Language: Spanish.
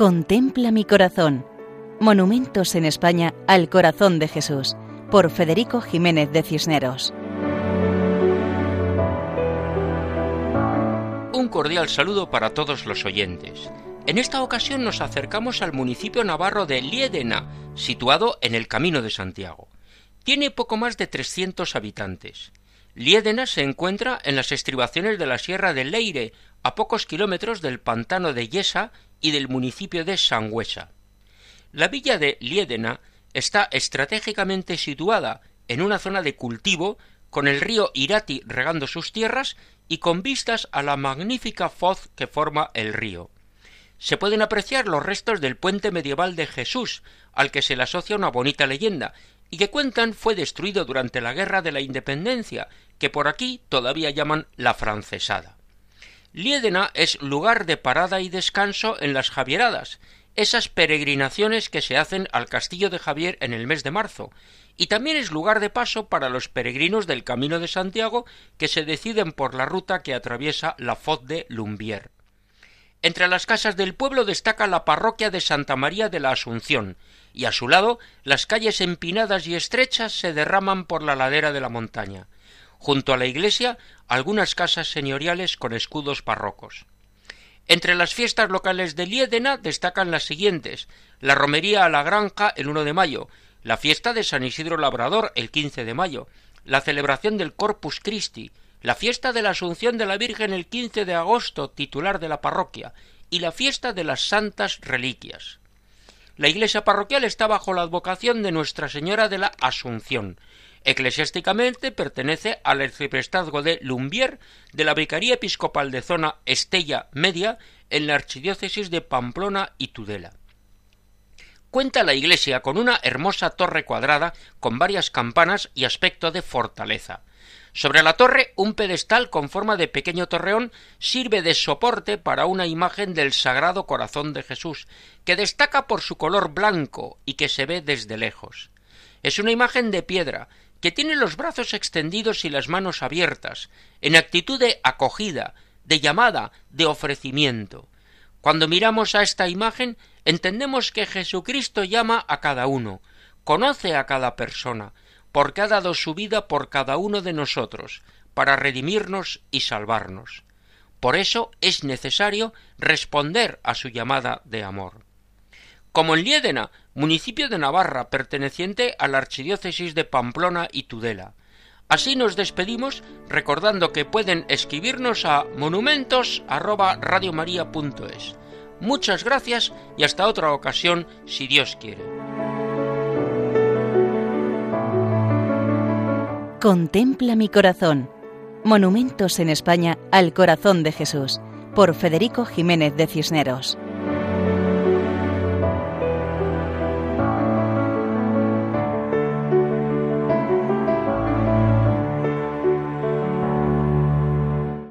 Contempla mi corazón. Monumentos en España al corazón de Jesús, por Federico Jiménez de Cisneros. Un cordial saludo para todos los oyentes. En esta ocasión nos acercamos al municipio navarro de Liedena, situado en el Camino de Santiago. Tiene poco más de 300 habitantes. Liedena se encuentra en las estribaciones de la Sierra de Leire, a pocos kilómetros del pantano de Yesa y del municipio de Sangüesa. La villa de Liedena está estratégicamente situada en una zona de cultivo con el río Irati regando sus tierras y con vistas a la magnífica foz que forma el río. Se pueden apreciar los restos del puente medieval de Jesús, al que se le asocia una bonita leyenda, y que cuentan fue destruido durante la Guerra de la Independencia, que por aquí todavía llaman la francesada. Liedena es lugar de parada y descanso en las Javieradas, esas peregrinaciones que se hacen al castillo de Javier en el mes de marzo, y también es lugar de paso para los peregrinos del Camino de Santiago que se deciden por la ruta que atraviesa la Foz de Lumbier. Entre las casas del pueblo destaca la parroquia de Santa María de la Asunción, y a su lado las calles empinadas y estrechas se derraman por la ladera de la montaña. Junto a la iglesia algunas casas señoriales con escudos barrocos. Entre las fiestas locales de Liédena destacan las siguientes la romería a la granja el 1 de mayo, la fiesta de San Isidro Labrador el 15 de mayo, la celebración del Corpus Christi, la fiesta de la Asunción de la Virgen el 15 de agosto, titular de la parroquia, y la fiesta de las Santas Reliquias. La iglesia parroquial está bajo la advocación de Nuestra Señora de la Asunción, Eclesiásticamente pertenece al arciprestazgo de Lumbier de la Vicaría Episcopal de Zona Estella Media en la archidiócesis de Pamplona y Tudela. Cuenta la iglesia con una hermosa torre cuadrada con varias campanas y aspecto de fortaleza. Sobre la torre un pedestal con forma de pequeño torreón sirve de soporte para una imagen del Sagrado Corazón de Jesús, que destaca por su color blanco y que se ve desde lejos. Es una imagen de piedra, que tiene los brazos extendidos y las manos abiertas, en actitud de acogida, de llamada, de ofrecimiento. Cuando miramos a esta imagen, entendemos que Jesucristo llama a cada uno, conoce a cada persona, porque ha dado su vida por cada uno de nosotros, para redimirnos y salvarnos. Por eso es necesario responder a su llamada de amor. Como en Liédena municipio de Navarra perteneciente a la archidiócesis de Pamplona y Tudela. Así nos despedimos recordando que pueden escribirnos a monumentos@radiomaria.es. Muchas gracias y hasta otra ocasión si Dios quiere. Contempla mi corazón. Monumentos en España al corazón de Jesús por Federico Jiménez de Cisneros.